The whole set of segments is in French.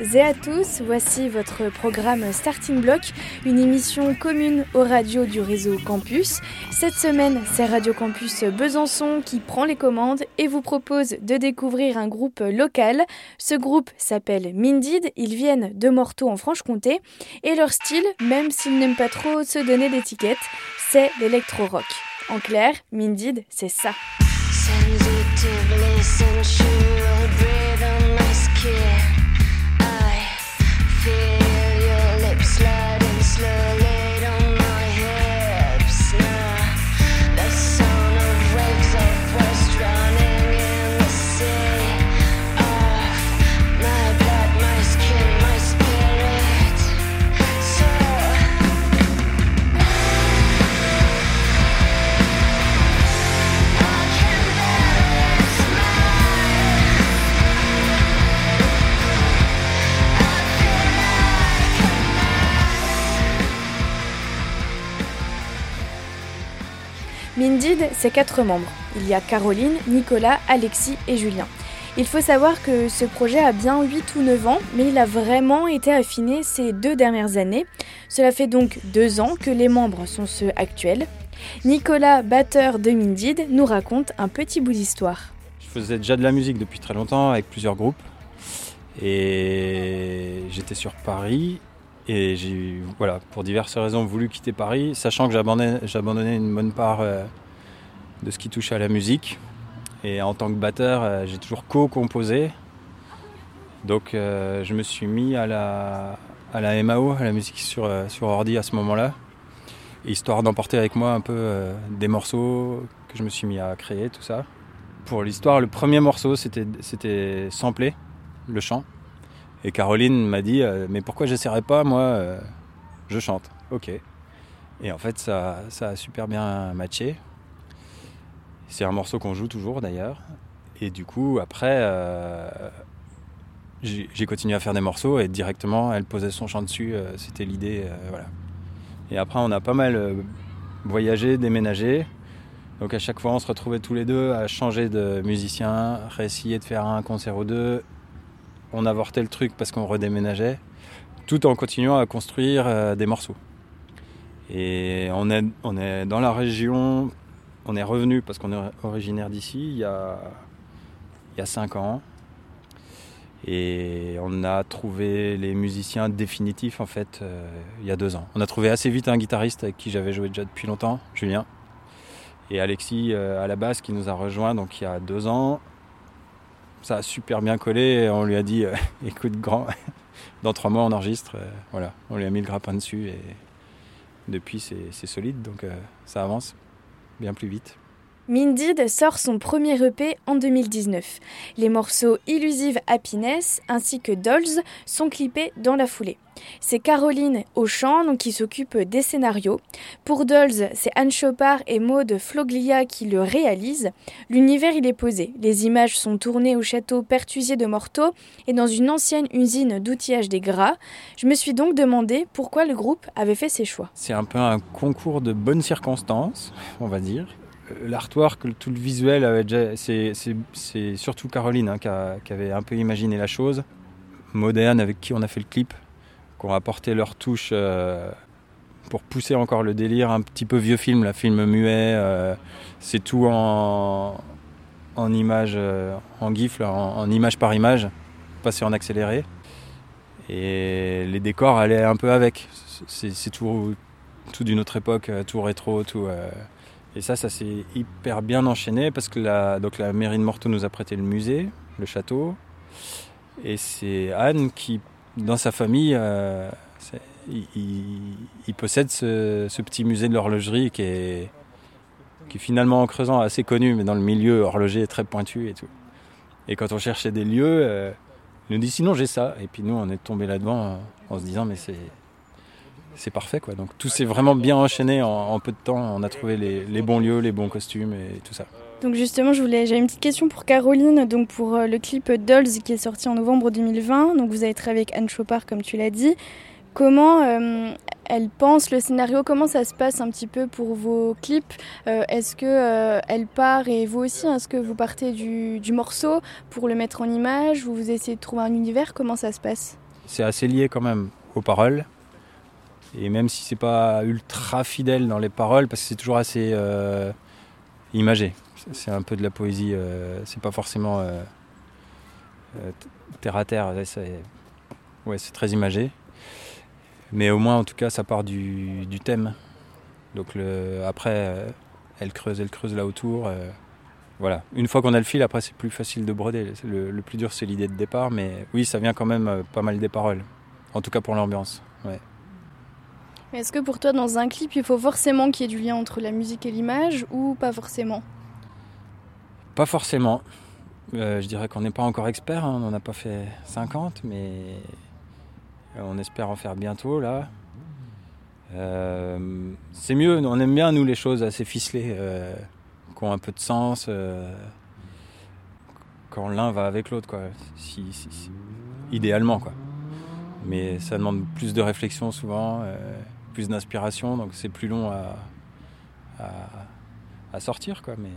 Et à tous, voici votre programme Starting Block, une émission commune aux radios du réseau Campus. Cette semaine, c'est Radio Campus Besançon qui prend les commandes et vous propose de découvrir un groupe local. Ce groupe s'appelle Mindid, ils viennent de Morteau en Franche-Comté et leur style, même s'ils n'aiment pas trop se donner d'étiquette, c'est l'électro-rock. En clair, Mindid, c'est ça. Mindid, c'est quatre membres. Il y a Caroline, Nicolas, Alexis et Julien. Il faut savoir que ce projet a bien 8 ou 9 ans, mais il a vraiment été affiné ces deux dernières années. Cela fait donc deux ans que les membres sont ceux actuels. Nicolas, batteur de Mindid, nous raconte un petit bout d'histoire. Je faisais déjà de la musique depuis très longtemps avec plusieurs groupes. Et j'étais sur Paris et j'ai, voilà, pour diverses raisons, voulu quitter Paris, sachant que j'abandonnais une bonne part euh, de ce qui touchait à la musique. Et en tant que batteur, euh, j'ai toujours co-composé. Donc euh, je me suis mis à la, à la MAO, à la musique sur, sur ordi à ce moment-là, histoire d'emporter avec moi un peu des morceaux que je me suis mis à créer, tout ça. Pour l'histoire, le premier morceau, c'était, c'était samplé, le chant. Et Caroline m'a dit euh, Mais pourquoi j'essaierais pas Moi, euh, je chante. Ok. Et en fait, ça, ça a super bien matché. C'est un morceau qu'on joue toujours d'ailleurs. Et du coup, après, euh, j'ai continué à faire des morceaux et directement, elle posait son chant dessus. C'était l'idée. voilà. Et après, on a pas mal voyagé, déménagé. Donc à chaque fois, on se retrouvait tous les deux à changer de musicien, réessayer de faire un concert ou deux, on avortait le truc parce qu'on redéménageait, tout en continuant à construire euh, des morceaux. Et on est, dans la région, on est revenu parce qu'on est originaire d'ici il y a, il y a cinq ans. Et on a trouvé les musiciens définitifs en fait euh, il y a deux ans. On a trouvé assez vite un guitariste avec qui j'avais joué déjà depuis longtemps, Julien. Et Alexis euh, à la basse qui nous a rejoint donc il y a deux ans ça a super bien collé. On lui a dit, euh, écoute, grand, dans trois mois on enregistre. Euh, voilà, on lui a mis le grappin dessus et depuis c'est solide, donc euh, ça avance bien plus vite. Mindid sort son premier EP en 2019. Les morceaux Illusive Happiness ainsi que Dolls sont clippés dans la foulée. C'est Caroline Auchan qui s'occupe des scénarios. Pour Dolls, c'est Anne Chopard et Maude Floglia qui le réalisent. L'univers il est posé. Les images sont tournées au château Pertusier de Morteau et dans une ancienne usine d'outillage des gras. Je me suis donc demandé pourquoi le groupe avait fait ces choix. C'est un peu un concours de bonnes circonstances, on va dire l'artwork, tout le visuel. C'est surtout Caroline hein, qui, avait un peu imaginé la chose. Moderne avec qui on a fait le clip, qui ont apporté leur touche euh, pour pousser encore le délire, un petit peu vieux film, la film muet. Euh, c'est tout en, en image, euh, en gif, en, image par image, passé en accéléré. Et les décors allaient un peu avec. C'est tout, tout d'une autre époque, tout rétro, tout. Et ça, ça s'est hyper bien enchaîné parce que la, donc la mairie de Morteau nous a prêté le musée, le château. Et c'est Anne qui, dans sa famille, euh, il, possède ce, petit musée de l'horlogerie qui est, qui finalement en creusant assez connu, mais dans le milieu horloger très pointu et tout. Et quand on cherchait des lieux, euh, il nous dit sinon j'ai ça. Et puis nous, on est tombé là-dedans en se disant mais c'est c'est parfait quoi. Donc tout s'est vraiment bien enchaîné en, peu de temps. On a trouvé les, bons lieux, les bons costumes et tout ça. Donc justement, je voulais, j'avais une petite question pour Caroline, donc pour euh, le clip Dolls qui est sorti en novembre 2020. Donc vous avez travaillé avec Anne Chopard comme tu l'as dit. Comment elle pense le scénario? Comment ça se passe un petit peu pour vos clips? Est-ce que elle part et vous aussi Est-ce que vous partez du, du, morceau pour le mettre en image? Vous vous essayez de trouver un univers? Comment ça se passe? C'est assez lié quand même aux paroles. Et même si c'est pas ultra fidèle dans les paroles, parce que c'est toujours assez euh, imagé. C'est un peu de la poésie, euh, c'est pas forcément euh, terre à terre. Ouais, c'est très imagé. Mais au moins, en tout cas, ça part du, thème. Donc après, elle creuse, elle creuse là autour. voilà. Une fois qu'on a le fil, après, c'est plus facile de broder. Le plus dur, c'est l'idée de départ. Mais oui, ça vient quand même pas mal des paroles. En tout cas pour l'ambiance. Est-ce que pour toi, dans un clip, il faut forcément qu'il y ait du lien entre la musique et l'image ou pas forcément? Pas forcément. Euh, je dirais qu'on n'est pas encore expert, hein. on n'en a pas fait 50, mais on espère en faire bientôt là. Euh, c'est mieux, on aime bien nous les choses assez ficelées, euh, qui ont un peu de sens, quand l'un va avec l'autre, quoi. idéalement, quoi. Mais ça demande plus de réflexion souvent plus d'inspiration, donc c'est plus long à, à, sortir. Quoi, mais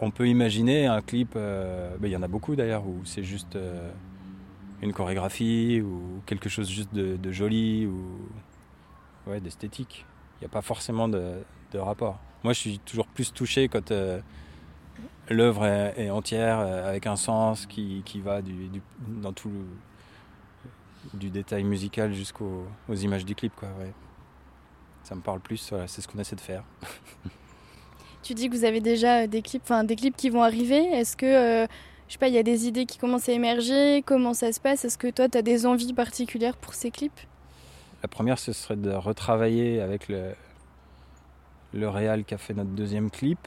on, peut imaginer un clip, euh, ben, il y en a beaucoup d'ailleurs, où c'est juste euh, une chorégraphie ou quelque chose juste de, joli ou ouais, d'esthétique. Il n'y a pas forcément de, rapport. Moi, je suis toujours plus touché quand euh, l'œuvre est, entière, avec un sens qui, qui va dans tout le du détail musical jusqu'aux images du clip. Quoi, ouais. Ça me parle plus, c'est ce qu'on essaie de faire. tu dis que vous avez déjà des clips, enfin des clips qui vont arriver. Est-ce que, euh, je sais pas, il y a des idées qui commencent à émerger? Comment ça se passe? Est-ce que toi, tu as des envies particulières pour ces clips? La première, ce serait de retravailler avec le, le Réal qui a fait notre deuxième clip.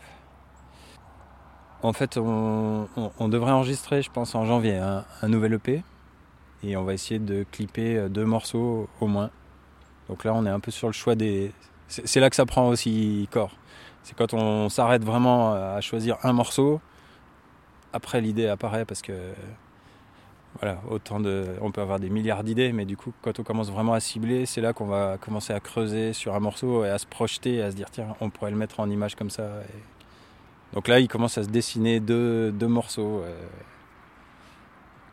En fait, on, devrait enregistrer, je pense, en janvier, un, un nouvel EP et on va essayer de clipper euh, deux morceaux au moins. Donc là, on est un peu sur le choix des. C'est là que ça prend aussi corps. C'est quand on s'arrête vraiment à choisir un morceau. Après, l'idée apparaît parce que voilà, autant de, on peut avoir des milliards d'idées, mais du coup, quand on commence vraiment à cibler, c'est là qu'on va commencer à creuser sur un morceau et à se projeter, à se dire tiens, on pourrait le mettre en image comme ça. Donc là, il commence à se dessiner deux, deux morceaux. Euh,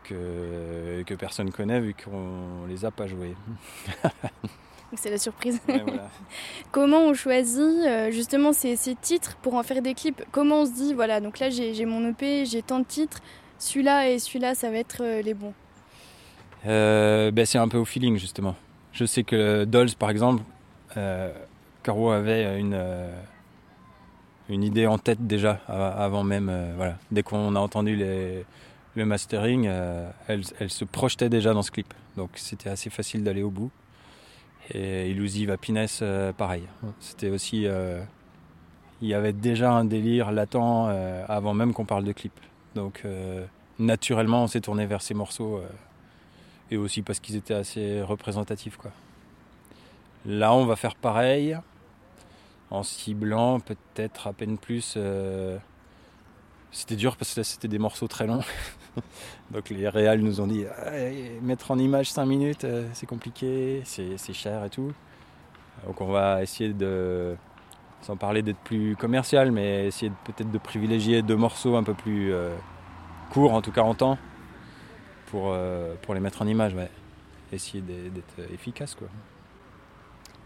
que, que personne connaît vu qu'on les a pas joués. C'est la surprise. Comment on choisit euh, justement ces, ces, titres pour en faire des clips? Comment on se dit, voilà, donc là j'ai mon EP, j'ai tant de titres, celui-là et celui-là, ça va être euh, les bons? Euh, ben, C'est un peu au feeling justement. Je sais que Dolls par exemple, Caro avait une, une idée en tête déjà avant même, voilà, dès qu'on a entendu les, le mastering, euh, elle, se projetait déjà dans ce clip. Donc c'était assez facile d'aller au bout. Et Illusive Happiness, euh, pareil. C'était aussi. Euh, il y avait déjà un délire latent avant même qu'on parle de clip. Donc naturellement, on s'est tourné vers ces morceaux. et aussi parce qu'ils étaient assez représentatifs. Là, on va faire pareil. En ciblant peut-être à peine plus c'était dur parce que c'était des morceaux très longs. Donc les réals nous ont dit mettre en image 5 minutes, euh, c'est compliqué, c'est cher et tout. Donc on va essayer de, sans parler d'être plus commercial, mais essayer peut-être de privilégier deux morceaux un peu plus euh, courts, en tout cas en temps, pour, euh, pour les mettre en image. Ouais. Essayer d'être efficace. quoi.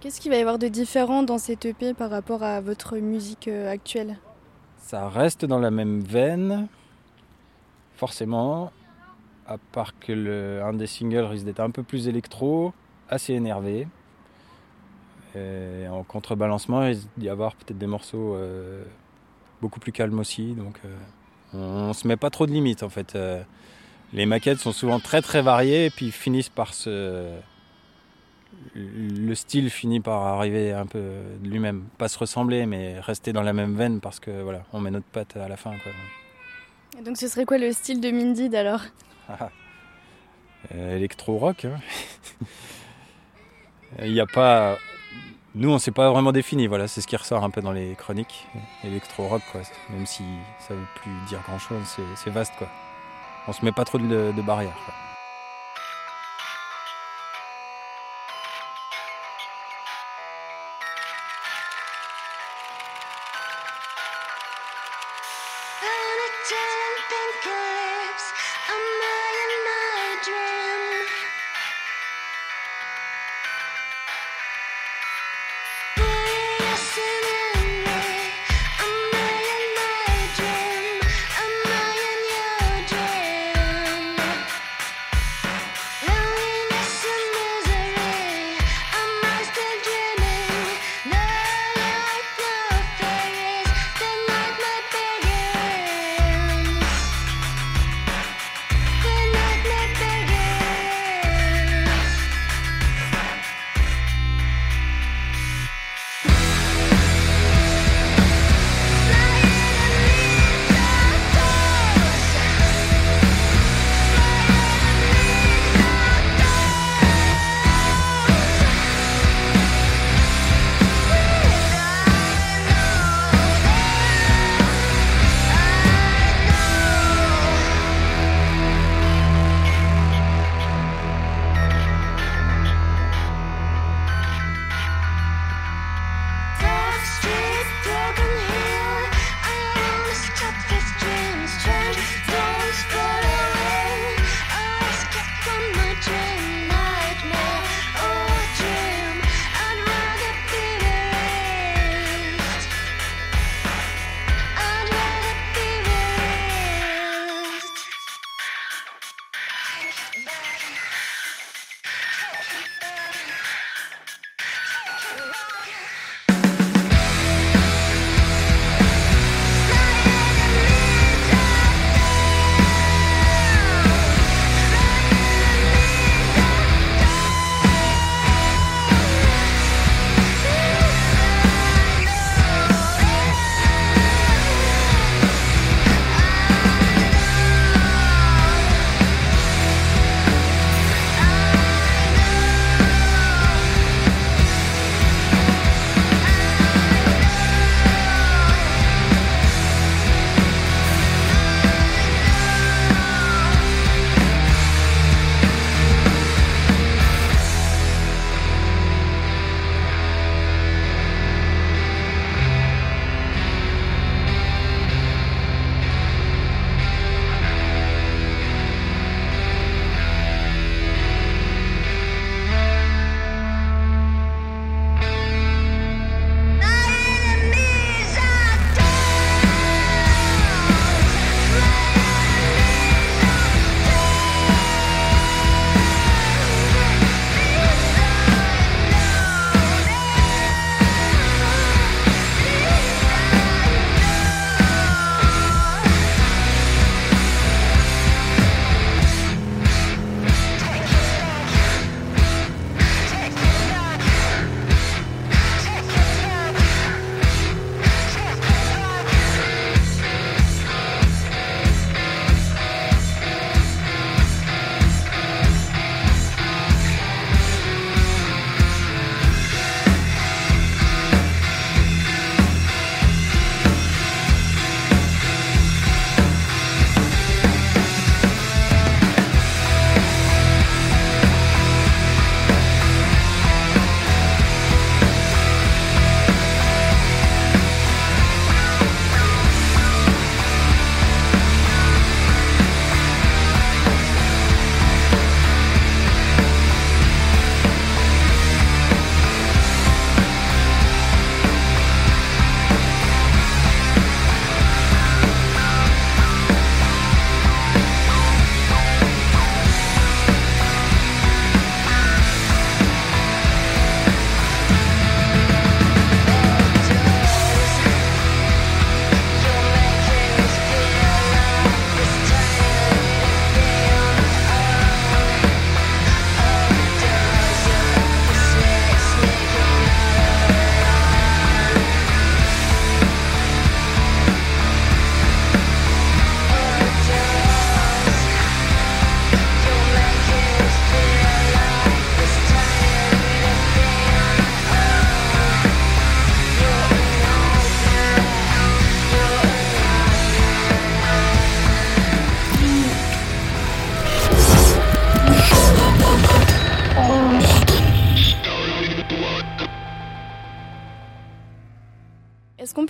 Qu'est-ce qu'il va y avoir de différent dans cette EP par rapport à votre musique actuelle? Ça reste dans la même veine, forcément, à part que un des singles risque d'être un peu plus électro, assez énervé. En contrebalancement, il risque d'y avoir peut-être des morceaux euh, beaucoup plus calmes aussi. Donc euh, on, se met pas trop de limites en fait. Euh, les maquettes sont souvent très très variées et puis finissent par se le style finit par arriver un peu de lui-même. Pas se ressembler, mais rester dans la même veine parce que voilà, on met notre patte à la fin. Quoi. Et donc ce serait quoi le style de Mindy alors euh, Électro-rock. Hein. Il n'y a pas. Nous, on s'est pas vraiment défini. Voilà, c'est ce qui ressort un peu dans les chroniques. Électro-rock, quoi. Même si ça veut plus dire grand-chose, c'est vaste, quoi. On se met pas trop de, de barrières. Quoi.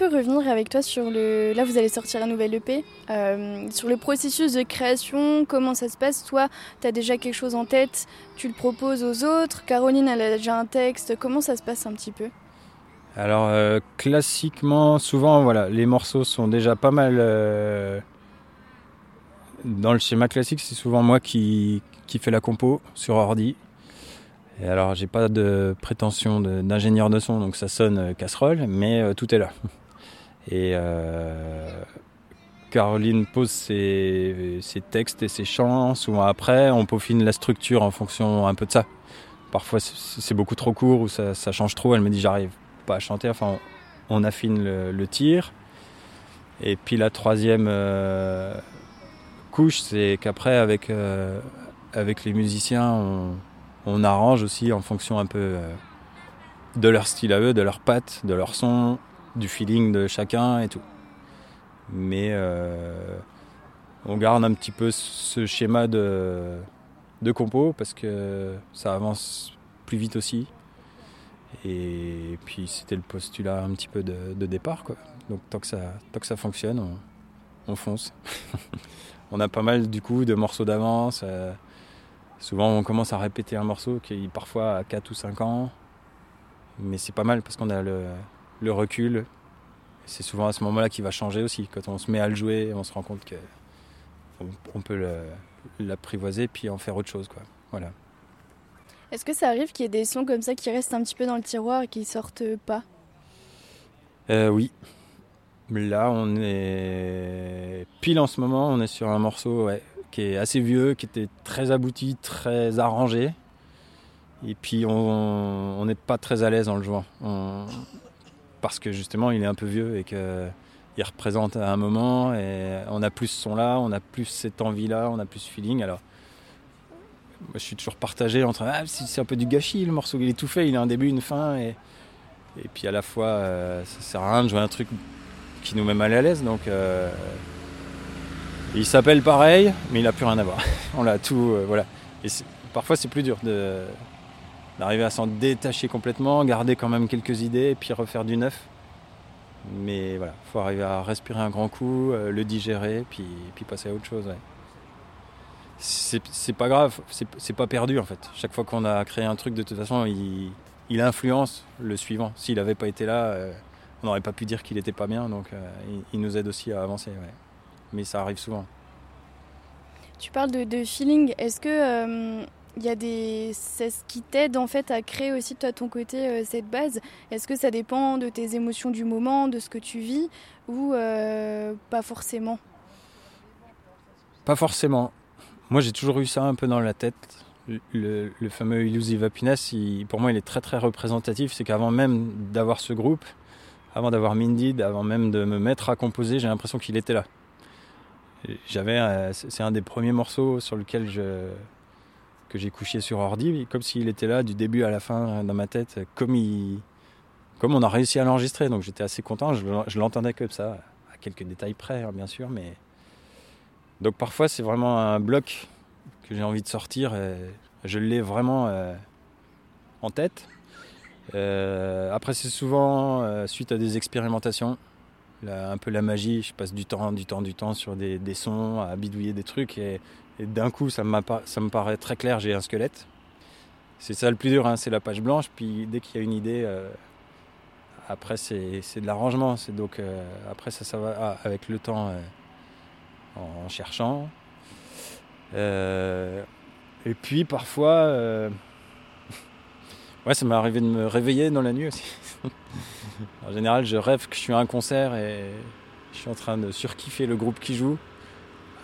Revenir avec toi sur le. Là, vous allez sortir un nouvel EP. Euh, sur le processus de création, comment ça se passe? Toi, tu as déjà quelque chose en tête, tu le proposes aux autres? Caroline, elle a déjà un texte. Comment ça se passe un petit peu? Alors, euh, classiquement, souvent, voilà, les morceaux sont déjà pas mal. Euh, dans le schéma classique, c'est souvent moi qui, qui fais la compo sur ordi. Et alors, j'ai pas de prétention d'ingénieur de, son, donc ça sonne casserole, mais tout est là. Et euh, Caroline pose ses, textes et ses chants. Souvent après, on peaufine la structure en fonction un peu de ça. Parfois, c'est beaucoup trop court ou ça, change trop. Elle me dit j'arrive pas à chanter. Enfin, on, affine le, tir. Et puis la troisième euh, couche, c'est qu'après, avec, euh, avec les musiciens, on, on, arrange aussi en fonction un peu de leur style à eux, de leurs pattes, de leur son, du feeling de chacun et tout. Mais euh, on garde un petit peu ce schéma de, de compo parce que ça avance plus vite aussi. Et puis c'était le postulat un petit peu de, départ. Quoi. Donc tant que ça, tant que ça fonctionne, on, fonce. on a pas mal du coup de morceaux d'avance. Euh, souvent on commence à répéter un morceau qui est parfois à 4 ou 5 ans. Mais c'est pas mal parce qu'on a le, le recul. C'est souvent à ce moment-là qu'il va changer aussi. Quand on se met à le jouer, on se rend compte qu'on on peut l'apprivoiser puis en faire autre chose. Quoi. Voilà. Est-ce que ça arrive qu'il y ait des sons comme ça qui restent un petit peu dans le tiroir et qui sortent pas? Euh, Oui. Là, on est pile en ce moment, on est sur un morceau qui est assez vieux, qui était très abouti, très arrangé. Et puis on n'est pas très à l'aise en le jouant. Parce que justement, il est un peu vieux et qu'il représente à un moment. Et on a plus ce son-là, on a plus cette envie-là, on a plus ce feeling. Alors, moi, je suis toujours partagé entre ah, c'est un peu du gâchis le morceau, il est tout fait, il a un début, une fin. Et, et puis à la fois, euh, ça sert à rien de jouer un truc qui nous met mal à l'aise. Donc. Euh, il s'appelle pareil, mais il n'a plus rien à voir. on l'a tout, euh, voilà. Et parfois c'est plus dur de, d'arriver à s'en détacher complètement, garder quand même quelques idées puis refaire du neuf. Mais voilà, il faut arriver à respirer un grand coup, euh, le digérer, puis, puis passer à autre chose. C'est pas grave, c'est pas perdu en fait. Chaque fois qu'on a créé un truc, de toute façon, il, il influence le suivant. S'il n'avait pas été là, euh, on n'aurait pas pu dire qu'il n'était pas bien, donc euh, il, nous aide aussi à avancer. Mais ça arrive souvent. Tu parles de, de feeling. Est-ce que il y a des c'est ce qui t'aide en fait à créer aussi toi ton côté euh, cette base. Est-ce que ça dépend de tes émotions du moment de ce que tu vis ou euh, pas forcément? Pas forcément. Moi j'ai toujours eu ça un peu dans la tête. Le, fameux Illusive Happiness pour moi il est très très représentatif. C'est qu'avant même d'avoir ce groupe avant d'avoir Mindy avant même de me mettre à composer j'ai l'impression qu'il était là. J'avais euh, c'est un des premiers morceaux sur lequel je que j'ai couché sur ordi, comme s'il était là du début à la fin dans ma tête, comme, il, comme on a réussi à l'enregistrer. Donc j'étais assez content, je, l'entendais comme ça, à quelques détails près hein, bien sûr. Mais... Donc parfois c'est vraiment un bloc que j'ai envie de sortir je l'ai vraiment euh, en tête. Euh, après c'est souvent euh, suite à des expérimentations. un peu la magie, je passe du temps, du temps, du temps sur des, sons, à bidouiller des trucs et d'un coup, ça, me paraît très clair, j'ai un squelette. C'est ça le plus dur, hein, c'est la page blanche. Puis dès qu'il y a une idée, euh, après c'est de l'arrangement. Donc euh, après ça, ça va ah, avec le temps euh, en cherchant. et puis parfois, ouais, ça m'est arrivé de me réveiller dans la nuit aussi. en général, je rêve que je suis à un concert et je suis en train de surkiffer le groupe qui joue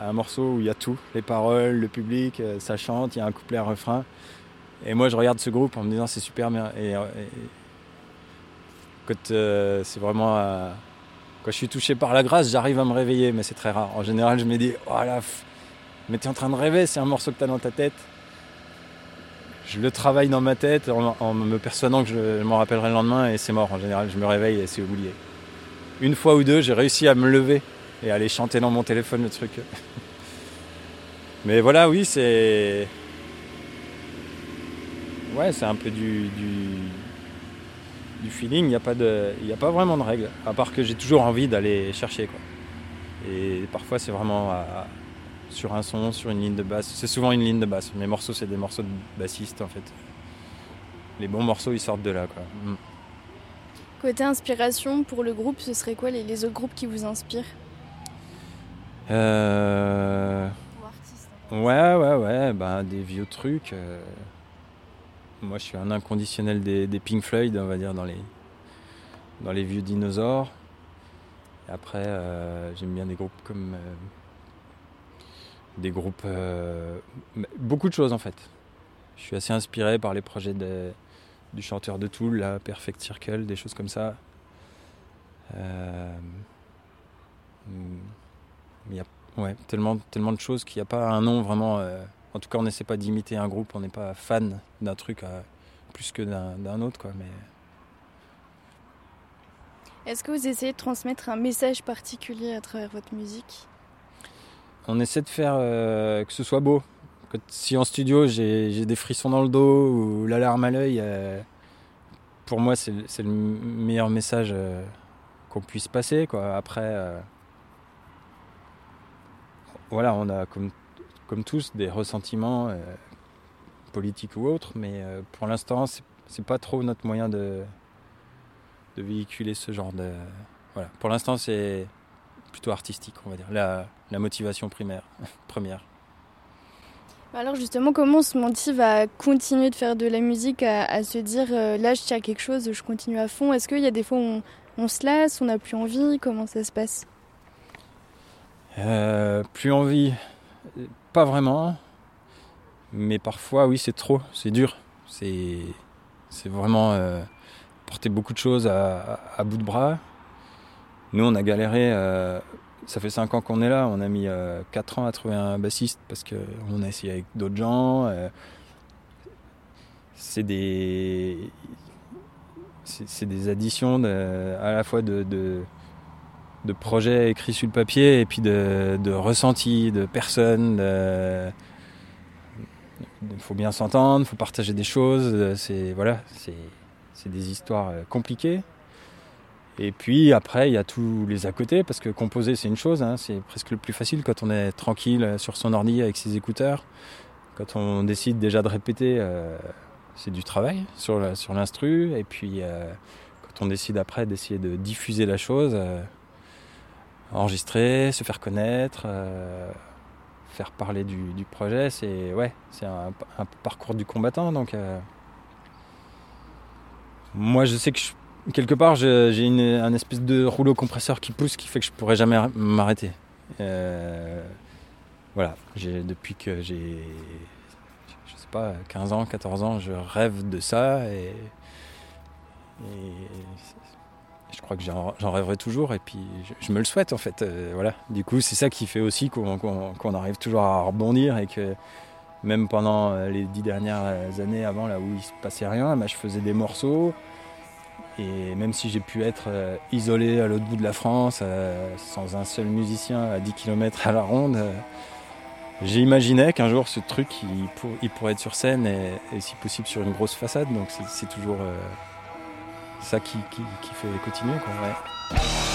un morceau où il y a tout, les paroles, le public, euh, ça chante, il y a un couplet, un refrain. Et moi, je regarde ce groupe en me disant c'est super bien. Et, euh, quand euh, c'est vraiment. quand je suis touché par la grâce, j'arrive à me réveiller, mais c'est très rare. En général, je me dis oh là, mais t'es en train de rêver, c'est un morceau que t'as dans ta tête. Je le travaille dans ma tête en, me persuadant que je, je m'en rappellerai le lendemain et c'est mort. En général, je me réveille et c'est oublié. Une fois ou deux, j'ai réussi à me lever et aller chanter dans mon téléphone le truc. Mais voilà, oui, c'est. Ouais, c'est un peu du, du, feeling. Il n'y a, pas de... a pas vraiment de règles, à part que j'ai toujours envie d'aller chercher. Quoi. Et parfois, c'est vraiment sur un son, sur une ligne de basse. C'est souvent une ligne de basse. Mes morceaux, c'est des morceaux de bassiste en fait. Les bons morceaux, ils sortent de là. Quoi. Mm. Côté inspiration pour le groupe, ce serait quoi les autres groupes qui vous inspirent? Euh... Ouais, ouais, ouais, bah, des vieux trucs. Euh. Moi, je suis un inconditionnel des, Pink Floyd, on va dire, dans les, dans les vieux dinosaures. Et après, euh, j'aime bien des groupes comme. Euh, des groupes. beaucoup de choses, en fait. Je suis assez inspiré par les projets du chanteur de Tool, la Perfect Circle, des choses comme ça. Hmm. Il y a ouais, tellement, tellement de choses qu'il n'y a pas un nom vraiment. Euh, en tout cas, on n'essaie pas d'imiter un groupe, on n'est pas fan d'un truc euh, plus que d'un autre. Quoi, mais... Est-ce que vous essayez de transmettre un message particulier à travers votre musique? On essaie de faire euh, que ce soit beau. si en studio j'ai des frissons dans le dos ou l'alarme à l'œil, pour moi c'est le meilleur message qu'on puisse passer. Quoi. Après voilà, on a comme, comme tous des ressentiments euh, politiques ou autres, mais euh, pour l'instant, c'est pas trop notre moyen de, de véhiculer ce genre de. Voilà. Pour l'instant, c'est plutôt artistique, on va dire, la, la motivation primaire, première. Alors justement, comment on se motive à continuer de faire de la musique, à, se dire euh, là je tiens à quelque chose, je continue à fond? Est-ce qu'il y a des fois où on, se lasse, on n'a plus envie? Comment ça se passe? Euh, Plus envie, pas vraiment. Mais parfois, oui, c'est trop, c'est dur. C'est, vraiment euh, porter beaucoup de choses à, bout de bras. Nous, on a galéré ça fait 5 ans qu'on est là, on a mis 4 euh, ans à trouver un bassiste parce qu'on a essayé avec d'autres gens. Euh, c'est des. C'est des additions à la fois de, projets écrits sur le papier et puis de, de ressentis de personnes. Il faut bien s'entendre, il faut partager des choses. C'est voilà, des histoires euh, compliquées. Et puis après, il y a tous les à côté, parce que composer, c'est une chose, hein, c'est presque le plus facile quand on est tranquille sur son ordi avec ses écouteurs. Quand on décide déjà de répéter, euh, c'est du travail sur l'instru. et puis euh, quand on décide après d'essayer de diffuser la chose, euh, enregistrer, se faire connaître, faire parler du, projet, c'est ouais, c'est un, parcours du combattant. Donc moi, je sais que quelque part, j'ai un espèce de rouleau compresseur qui pousse qui fait que je pourrais jamais m'arrêter. Euh, voilà, depuis que j'ai, je sais pas, 15 ans, 14 ans, je rêve de ça et, je crois que j'en rêverai toujours et puis je, me le souhaite en fait. Euh, voilà, du coup, c'est ça qui fait aussi qu'on arrive toujours à rebondir et que même pendant les dix dernières années avant, là où il se passait rien, bah, je faisais des morceaux. Et même si j'ai pu être euh, isolé à l'autre bout de la France, euh, sans un seul musicien à 10 km à la ronde, euh, j'imaginais qu'un jour ce truc il, pourrait être sur scène et, si possible sur une grosse façade. Donc c'est toujours ça qui, fait continuer. Quoi,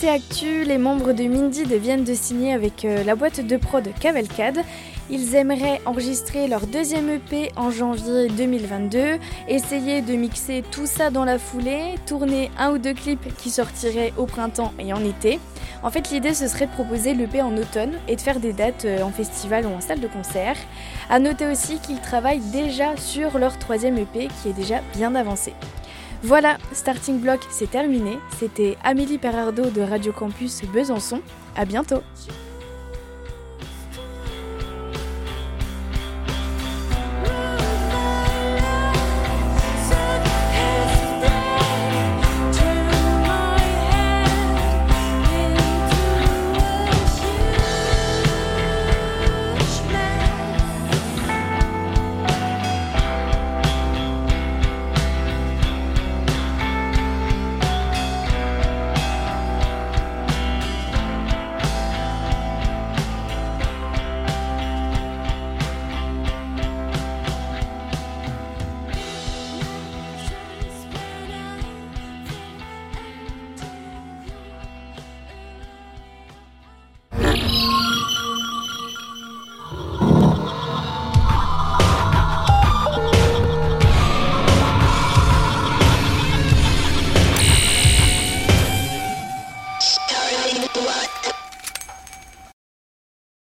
Côté actu, les membres de Mindy viennent de signer avec euh, la boîte de prod Cavalcade. Ils aimeraient enregistrer leur deuxième EP en janvier 2022, essayer de mixer tout ça dans la foulée, tourner un ou deux clips qui sortiraient au printemps et en été. En fait, l'idée ce serait de proposer l'EP en automne et de faire des dates euh, en festival ou en salle de concert. À noter aussi qu'ils travaillent déjà sur leur troisième EP qui est déjà bien avancé. Voilà, Starting Block, c'est terminé. C'était Amélie Perardo de Radio Campus Besançon. À bientôt!